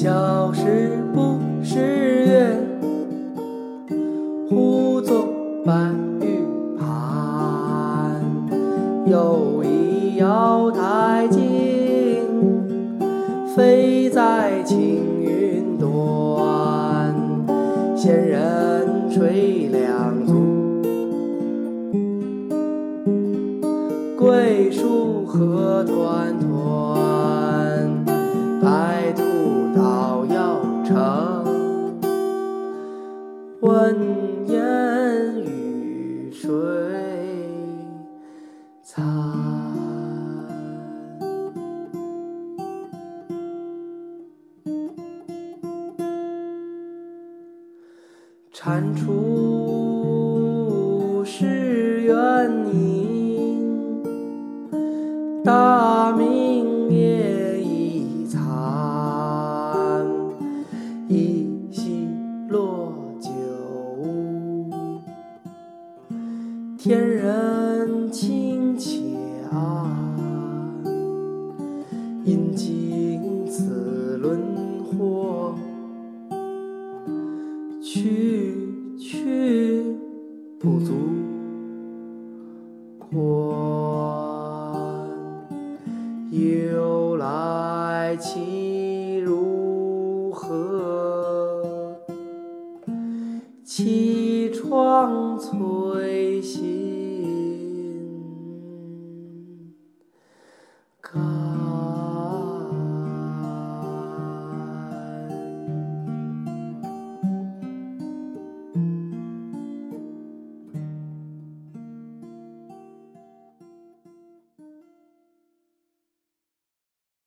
小时不识月？呼作白玉盘，有一瑶台镜，飞在青云端。仙人垂两足，桂树何团团，闻言雨水残。蟾蜍是园宁，大明天人清且安，因经此轮惑。去去不足观，由来其起床，催醒。